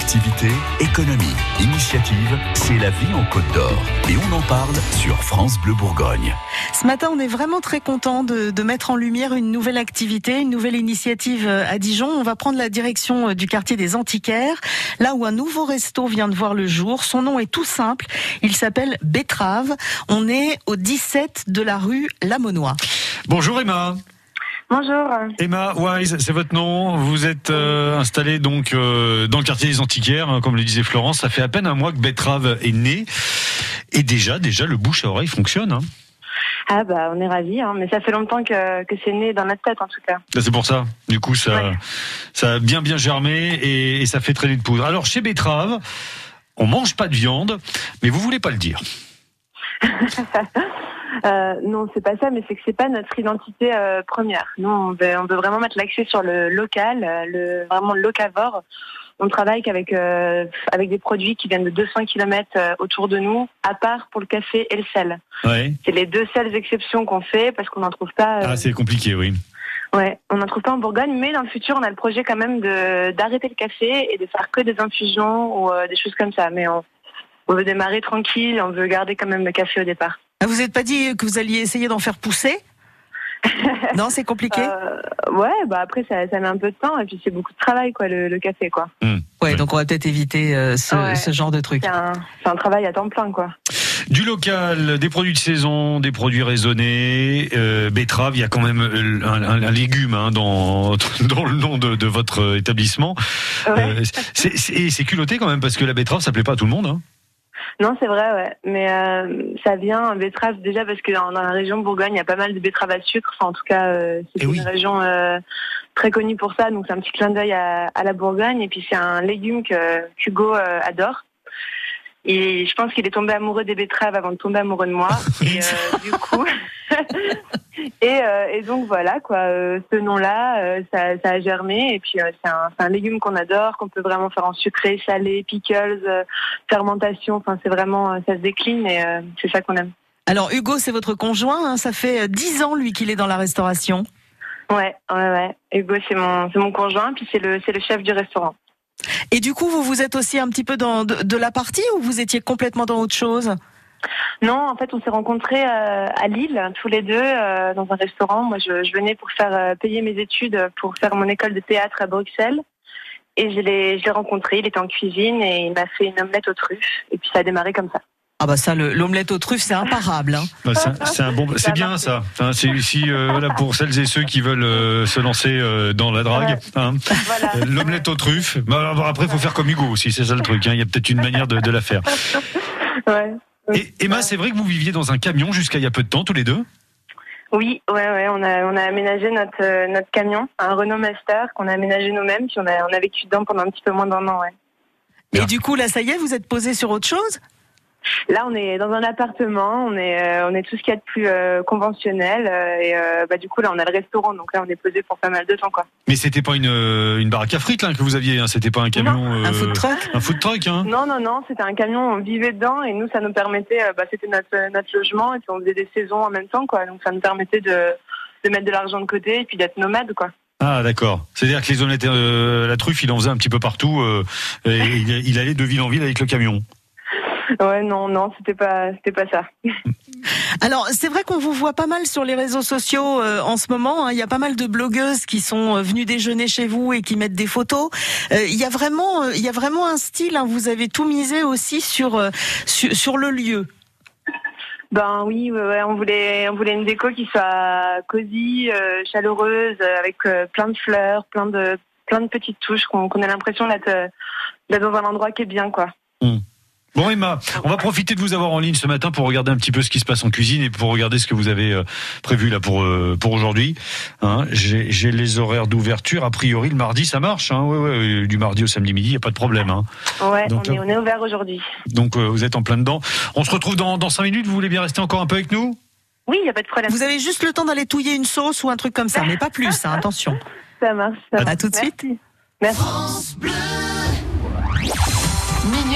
Activité, économie, initiative, c'est la vie en Côte d'Or. Et on en parle sur France Bleu Bourgogne. Ce matin, on est vraiment très content de, de, mettre en lumière une nouvelle activité, une nouvelle initiative euh, à Dijon. On va prendre la direction euh, du quartier des Antiquaires, là où un nouveau resto vient de voir le jour. Son nom est tout simple. Il s'appelle Betrave. On est au 17 de la rue Lamonois. Bonjour Emma. Bonjour. Emma Wise, c'est votre nom. Vous êtes euh, installée donc euh, dans le quartier des Antiquaires, hein, comme le disait Florence. Ça fait à peine un mois que Betrave est né, et déjà, déjà, le bouche à oreille fonctionne. Hein. Ah bah on est ravis, hein, mais ça fait longtemps que, que c'est né dans notre tête en tout cas. C'est pour ça. Du coup, ça, ouais. ça a bien bien germé et, et, ça fait traîner de poudre. Alors chez Betrave, on mange pas de viande, mais vous voulez pas le dire. Euh, non, c'est pas ça, mais c'est que c'est pas notre identité euh, première. Nous, on veut, on veut vraiment mettre l'accent sur le local, le vraiment le locavore. On travaille qu'avec euh, avec des produits qui viennent de 200 km autour de nous, à part pour le café et le sel. Ouais. C'est les deux seules exceptions qu'on fait parce qu'on n'en trouve pas. Ah, c'est compliqué, oui. Ouais, on n'en trouve pas en Bourgogne, mais dans le futur, on a le projet quand même de d'arrêter le café et de faire que des infusions ou des choses comme ça. Mais on, on veut démarrer tranquille, on veut garder quand même le café au départ. Ah, vous n'êtes pas dit que vous alliez essayer d'en faire pousser Non, c'est compliqué. Euh, ouais, bah après ça, ça, met un peu de temps et puis c'est beaucoup de travail quoi, le, le café quoi. Mmh. Ouais, donc on va peut-être éviter euh, ce, ouais. ce, genre de truc. C'est un, un, travail à temps plein quoi. Du local, des produits de saison, des produits raisonnés, euh, betterave, il y a quand même un, un, un légume hein, dans, dans le nom de, de votre établissement. Ouais. Euh, c'est culotté quand même parce que la betterave ça plaît pas à tout le monde. Hein. Non, c'est vrai, ouais. Mais euh, ça vient betterave déjà parce que dans, la région Bourgogne, il y a pas mal de betteraves à sucre. Enfin, en tout cas, euh, c'est une oui. région euh, très connue pour ça. Donc, c'est un petit clin d'œil à, à, la Bourgogne. Et puis, c'est un légume que Hugo euh, adore. Et je pense qu'il est tombé amoureux des betteraves avant de tomber amoureux de moi. Et euh, du coup, et, euh, et, donc voilà quoi. Euh, ce nom-là, ça, ça, a germé. Et puis c'est un, un, légume qu'on adore, qu'on peut vraiment faire en sucré, salé, pickles, fermentation. Enfin, c'est vraiment, ça se décline et c'est ça qu'on aime. Alors Hugo, c'est votre conjoint. Hein, ça fait dix ans lui qu'il est dans la restauration. Ouais, ouais, ouais. Hugo, c'est mon, mon conjoint. Puis c'est le, c'est le chef du restaurant. Et du coup, vous vous êtes aussi un petit peu dans de, de la partie ou vous étiez complètement dans autre chose? Non, en fait, on s'est rencontrés euh, à Lille, tous les deux, euh, dans un restaurant. Moi, je, je, venais pour faire euh, payer mes études, pour faire mon école de théâtre à Bruxelles. Et je l'ai, je l'ai rencontré, il était en cuisine et il m'a fait une omelette aux truffes. Et puis ça a démarré comme ça. Ah bah ça, l'omelette aux truffes, c'est imparable. Hein. Bah c'est un bon, c'est bien ça. Enfin, c'est ici euh, voilà pour celles et ceux qui veulent euh, se lancer euh, dans la drague. Hein. Voilà. L'omelette aux truffes. Bah, après, il faut faire comme Hugo aussi. C'est ça le truc. Hein. Il y a peut-être une manière de, de la faire. Ouais. Et Emma, c'est vrai que vous viviez dans un camion jusqu'à il y a peu de temps, tous les deux? Oui, ouais, ouais, on a on a aménagé notre euh, notre camion, un Renault Master qu'on a aménagé nous-mêmes, puis on a on a vécu dedans pendant un petit peu moins d'un an, ouais. Et du coup, là, ça y est, vous êtes posé sur autre chose? Là, on est dans un appartement, on est euh, on est tout ce qu'il y a de plus euh, conventionnel euh, et bah du coup là on a le restaurant, donc là on est posé pour pas mal de temps quoi. Mais c'était pas une une baraque à frites là que vous aviez, hein, c'était pas un camion, non, un food truck, un food truck hein. Non non non, c'était un camion, on vivait dedans et nous ça nous permettait, bah c'était notre notre logement et puis on faisait des saisons en même temps quoi, donc ça nous permettait de de mettre de l'argent de côté et puis d'être nomade quoi. Ah d'accord. C'est-à-dire que les omelettes, euh, la truffe, il en faisait un petit peu partout. Euh, et il, il, allait de ville en ville avec le camion. Ouais, non, non, c'était pas, c'était pas ça. Alors, c'est vrai qu'on vous voit pas mal sur les réseaux sociaux euh, en ce moment. Hein. Il y a pas mal de blogueuses qui sont euh, venues déjeuner chez vous et qui mettent des photos. Euh, il y a vraiment, il y a vraiment un style. Hein. Vous avez tout misé aussi sur sur, sur le lieu. Ben oui, ouais, on voulait, on voulait une déco qui soit cosy, euh, chaleureuse, avec euh, plein de fleurs, plein de, plein de petites touches, qu'on qu ait l'impression d'être, d'être dans un endroit qui est bien, quoi. Bon Emma, on va profiter de vous avoir en ligne ce matin pour regarder un petit peu ce qui se passe en cuisine et pour regarder ce que vous avez euh, prévu là pour euh, pour aujourd'hui. Hein, J'ai les horaires d'ouverture. A priori, le mardi, ça marche. Hein, ouais, ouais, du mardi au samedi midi, il y a pas de problème. Hein. Ouais, donc, on, est, on est ouvert aujourd'hui. Donc euh, vous êtes en plein dedans. On se retrouve dans dans cinq minutes. Vous voulez bien rester encore un peu avec nous? Oui, il y a pas de problème. Vous avez juste le temps d'aller touiller une sauce ou un truc comme ça, mais pas plus. Hein, attention. Ça marche. Ça à, à tout de suite. Merci.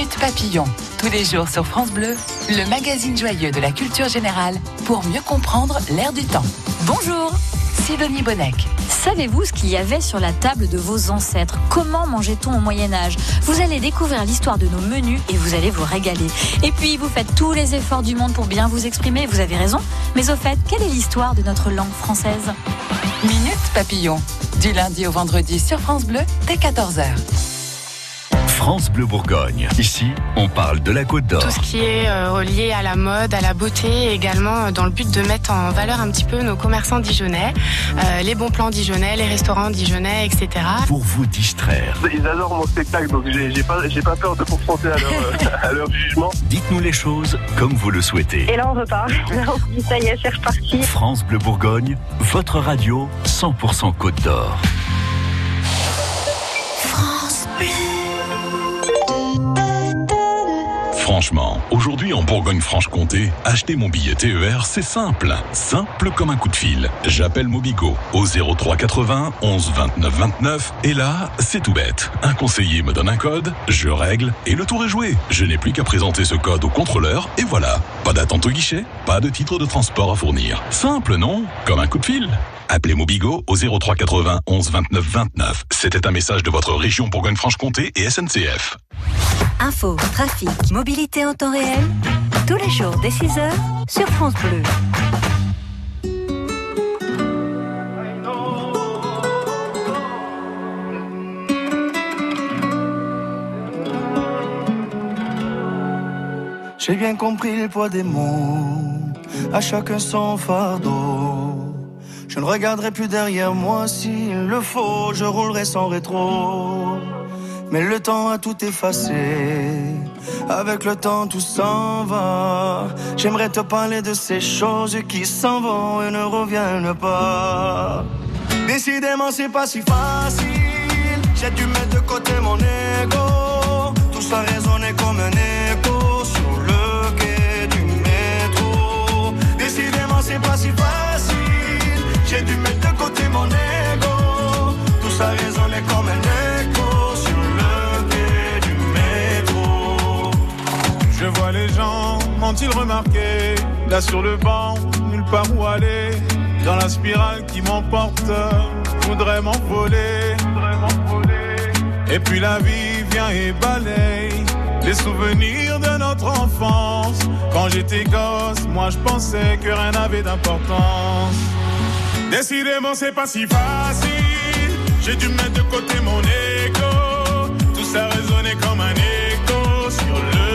Minute Papillon, tous les jours sur France Bleu, le magazine joyeux de la culture générale pour mieux comprendre l'air du temps. Bonjour Sidonie Bonnec. Savez-vous ce qu'il y avait sur la table de vos ancêtres? Comment mangeait-on au Moyen Âge? Vous allez découvrir l'histoire de nos menus et vous allez vous régaler. Et puis, vous faites tous les efforts du monde pour bien vous exprimer, vous avez raison. Mais au fait, quelle est l'histoire de notre langue française? Minute Papillon, du lundi au vendredi sur France Bleu, dès 14h. France Bleu Bourgogne. Ici, on parle de la Côte d'Or. Tout ce qui est euh, relié à la mode, à la beauté, également euh, dans le but de mettre en valeur un petit peu nos commerçants dijonnais, euh, les bons plans dijonnais, les restaurants dijonnais, etc. Pour vous distraire. Ils adorent mon spectacle, donc j'ai pas, j'ai pas peur de confronter à leur, à leur jugement. Dites-nous les choses comme vous le souhaitez. Et là, on repart. on se dit, ça y est, c'est reparti. France Bleu Bourgogne, votre radio 100% Côte d'Or. Aujourd'hui en Bourgogne-Franche-Comté, acheter mon billet TER, c'est simple. Simple comme un coup de fil. J'appelle Mobigo au 03 80 11 29 29 et là, c'est tout bête. Un conseiller me donne un code, je règle et le tour est joué. Je n'ai plus qu'à présenter ce code au contrôleur et voilà. Pas d'attente au guichet, pas de titre de transport à fournir. Simple, non? Comme un coup de fil. Appelez Mobigo au 03 80 11 29 29. C'était un message de votre région Bourgogne-Franche-Comté et SNCF. Info, trafic, mobilité en temps réel. Tous les jours dès 6h sur France Bleu. J'ai bien compris le poids des mots, à chacun son fardeau. Je ne regarderai plus derrière moi s'il le faut, je roulerai sans rétro. Mais le temps a tout effacé, avec le temps tout s'en va. J'aimerais te parler de ces choses qui s'en vont et ne reviennent pas. Décidément, c'est pas si facile. J'ai dû mettre de côté mon ego. Tout ça résonnait comme un écho sur le quai du métro. Décidément, c'est pas si facile. M'ont-ils remarqué Là sur le banc, nulle part où aller. Dans la spirale qui m'emporte, voudrais m'envoler. Et puis la vie vient et balaye Les souvenirs de notre enfance. Quand j'étais gosse, moi je pensais que rien n'avait d'importance. Décidément c'est pas si facile. J'ai dû mettre de côté mon ego Tout ça résonnait comme un écho sur le.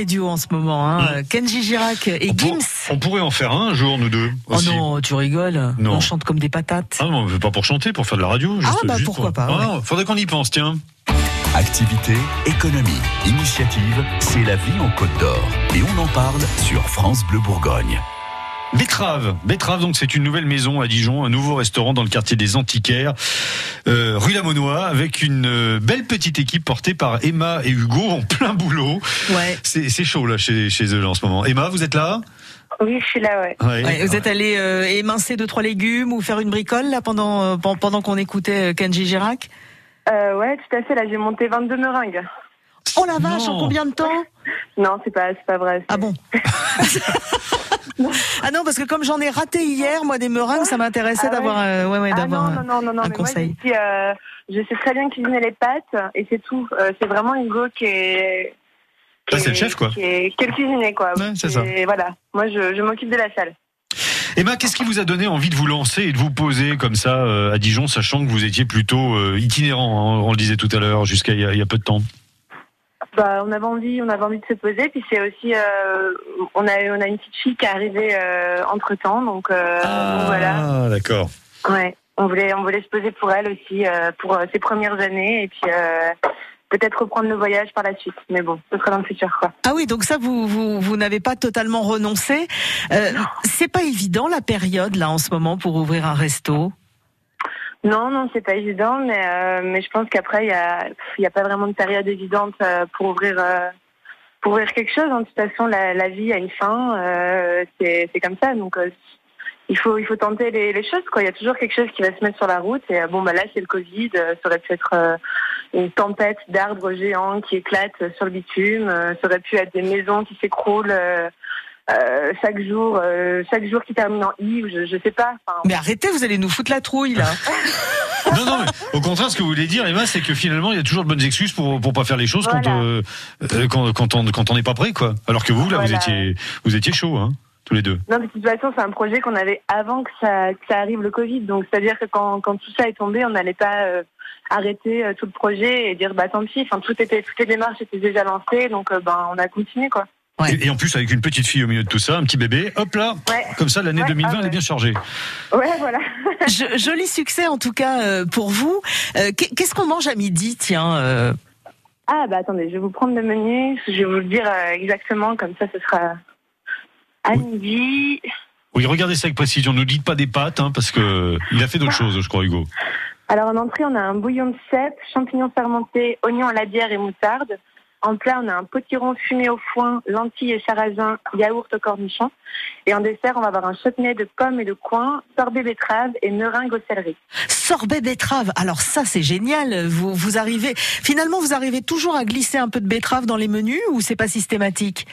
Les duos en ce moment. Hein. Kenji Girac et On, pour- Gims. on pourrait en faire un, un jour, nous deux. Oh non, tu rigoles. Non. On chante comme des patates. Ah non, pas pour chanter, pour faire de la radio. Ah, juste- bah, juste pourquoi pour- pas, Ah, non, faudrait qu'on y pense, tiens. Activité, économie, initiative, c'est la vie en Côte d'Or. Et on en parle sur France Bleu Bourgogne. Betterave, Betterave, donc c'est une nouvelle maison à Dijon, un nouveau restaurant dans le quartier des Antiquaires, euh, rue Lamonnois, avec une euh, belle petite équipe portée par Emma et Hugo en plein boulot. Ouais. C'est c'est chaud là chez, chez eux là, en ce moment. Emma, vous êtes là? Oui, je suis là, ouais. Ouais. Ouais, vous êtes allé euh, émincer deux trois légumes ou faire une bricole là pendant euh, pen- pendant qu'on écoutait euh, Kenji Girac? Euh, ouais, tout à fait. Là, j'ai monté 22 meringues. Oh la vache, Non. en combien de temps Non, c'est pas, c'est pas vrai. Ah bon Ah non, parce que comme j'en ai raté hier, moi des meringues, ça m'intéressait Ah ouais d'avoir euh, ouais, ouais, Ah d'avoir non, un- non, non, non, non, un mais conseil. euh, je sais très bien cuisiner les pâtes et c'est tout. Euh, c'est vraiment Hugo qui est. qui Ah, c'est le chef, quoi. Qui est, qui est le cuisinier, quoi. Ouais, c'est ça. Et voilà. Moi, je, je m'occupe de la salle. Emma, qu'est-ce qui vous a donné envie de vous lancer et de vous poser comme ça euh, à Dijon, sachant que vous étiez plutôt euh, itinérant, hein, on le disait tout à l'heure, jusqu'à il y, a- il y a peu de temps? Bah, on avait envie, on avait envie de se poser. Puis c'est aussi, euh, on a, on a une petite fille qui est arrivée entre temps, donc, euh, donc voilà. Ah, d'accord. Ouais. On voulait, on voulait se poser pour elle aussi, euh, pour euh, ses premières années, et puis euh, peut-être reprendre le voyage par la suite. Mais bon, ce sera dans le futur, quoi. Ah oui, donc ça, vous, vous, vous n'avez pas totalement renoncé. Euh, c'est pas évident la période là en ce moment pour ouvrir un resto? Non, non, c'est pas évident, mais euh, mais je pense qu'après il y a y a pas vraiment de période évidente euh, pour ouvrir euh, pour ouvrir quelque chose. De toute façon, la, la vie a une fin, euh, c'est c'est comme ça. Donc euh, il faut il faut tenter les, les choses. Quoi, il y a toujours quelque chose qui va se mettre sur la route. Et euh, bon, bah là c'est le Covid. ça aurait pu être une tempête d'arbres géants qui éclatent sur le bitume. ça aurait pu être des maisons qui s'écroulent. Euh, chaque jour, euh, chaque jour qui termine en i, ou je, je sais pas. Enfin, Mais arrêtez, vous allez nous foutre la trouille là. Non, non, mais au contraire, ce que vous voulez dire, Emma, c'est que finalement, il y a toujours de bonnes excuses pour pour pas faire les choses quand, Voilà. euh, euh, quand quand on quand on n'est pas prêt, quoi. Alors que vous, là, vous étiez vous étiez chaud, hein, tous les deux. Non, mais de toute façon, c'est un projet qu'on avait avant que ça, que ça arrive le Covid. Donc, c'est-à-dire que quand, quand tout ça est tombé, on n'allait pas euh, arrêter euh, tout le projet et dire, bah tant pis. Enfin, tout était, toutes les démarches étaient déjà lancées, donc euh, ben, on a continué, quoi. Et, et en plus, avec une petite fille au milieu de tout ça, un petit bébé, hop là, Ouais. comme ça, l'année Ouais, 2020, ah elle est bien chargée. Ouais, voilà. Je- joli succès en tout cas euh, pour vous. Euh, qu'est- Qu'est-ce qu'on mange à midi Tiens. euh, Ah, bah attendez, je vais vous prendre le menu. Je vais vous le dire euh, exactement, comme ça, ce sera à midi. Oui, regardez ça avec précision. Ne dites pas des pâtes, hein, parce que il a fait d'autres choses, je crois, Hugo. Alors, en entrée, on a un bouillon de cèpe, champignons fermentés, oignons à la bière et moutarde. En plat, on a un potiron fumé au foin, lentilles et sarrasin, yaourt au cornichon. Et en dessert, on va avoir un chutney de pommes et de coin, sorbet betterave et meringue au céleri. Sorbet betterave. Alors ça c'est génial. Vous vous arrivez finalement vous arrivez toujours à glisser un peu de betterave dans les menus ou c'est pas systématique?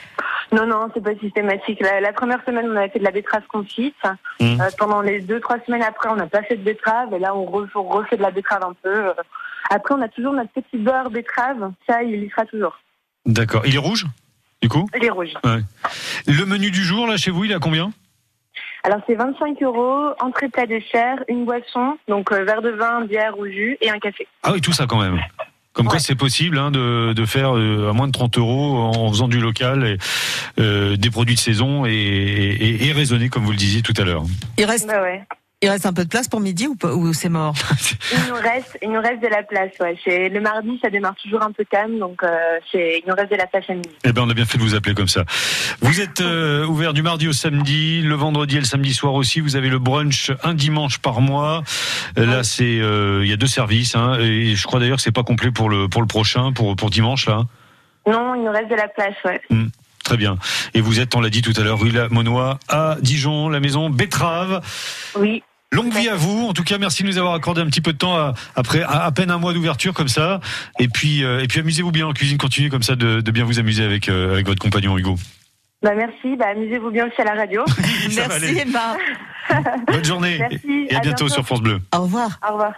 Non, non, c'est pas systématique. La, la première semaine, on avait fait de la betterave confite. Mmh. Euh, pendant les deux, trois semaines après, on n'a pas fait de betterave. Et là, on, re- on refait de la betterave un peu. Après, on a toujours notre petit beurre betterave. Ça, il y sera toujours. D'accord. Il est rouge, du coup Il est rouge. Ouais. Le menu du jour, là, chez vous, il est à combien? Alors, c'est 25 euros, entrée plat dessert, une boisson, donc euh, verre de vin, bière ou jus et un café. Ah oui, tout ça quand même. Comme quoi, c'est possible hein, de, de faire euh, à moins de 30 euros en faisant du local, et, euh, des produits de saison et, et, et raisonnés, comme vous le disiez tout à l'heure. Il reste Bah ouais. Il reste un peu de place pour midi ou, pas- ou c'est mort? Il nous reste, il nous reste de la place. Ouais. C'est le mardi, ça démarre toujours un peu calme, donc euh, c'est, il nous reste de la place à midi. Eh ben, on a bien fait de vous appeler comme ça. Vous êtes euh, ouvert du mardi au samedi, le vendredi et le samedi soir aussi. Vous avez le brunch un dimanche par mois. Euh, Là, c'est euh, il y a deux services, hein, et je crois d'ailleurs que c'est pas complet pour le pour le prochain, pour pour dimanche là. Non, il nous reste de la place. Ouais. Hmm, Très bien. Et vous êtes, on l'a dit tout à l'heure, rue La Monnois à Dijon, la maison Betrave. Oui. Longue vie à vous. En tout cas, merci de nous avoir accordé un petit peu de temps à- après à, à peine un mois d'ouverture comme ça. Et puis euh, et puis amusez-vous bien en cuisine. Continuez comme ça de, de bien vous amuser avec euh, avec votre compagnon Hugo. Bah merci. Bah amusez-vous bien aussi à la radio. Merci. Emma. Bonne journée Merci, et à, à bientôt bientôt. sur France Bleu. Au revoir. Au revoir.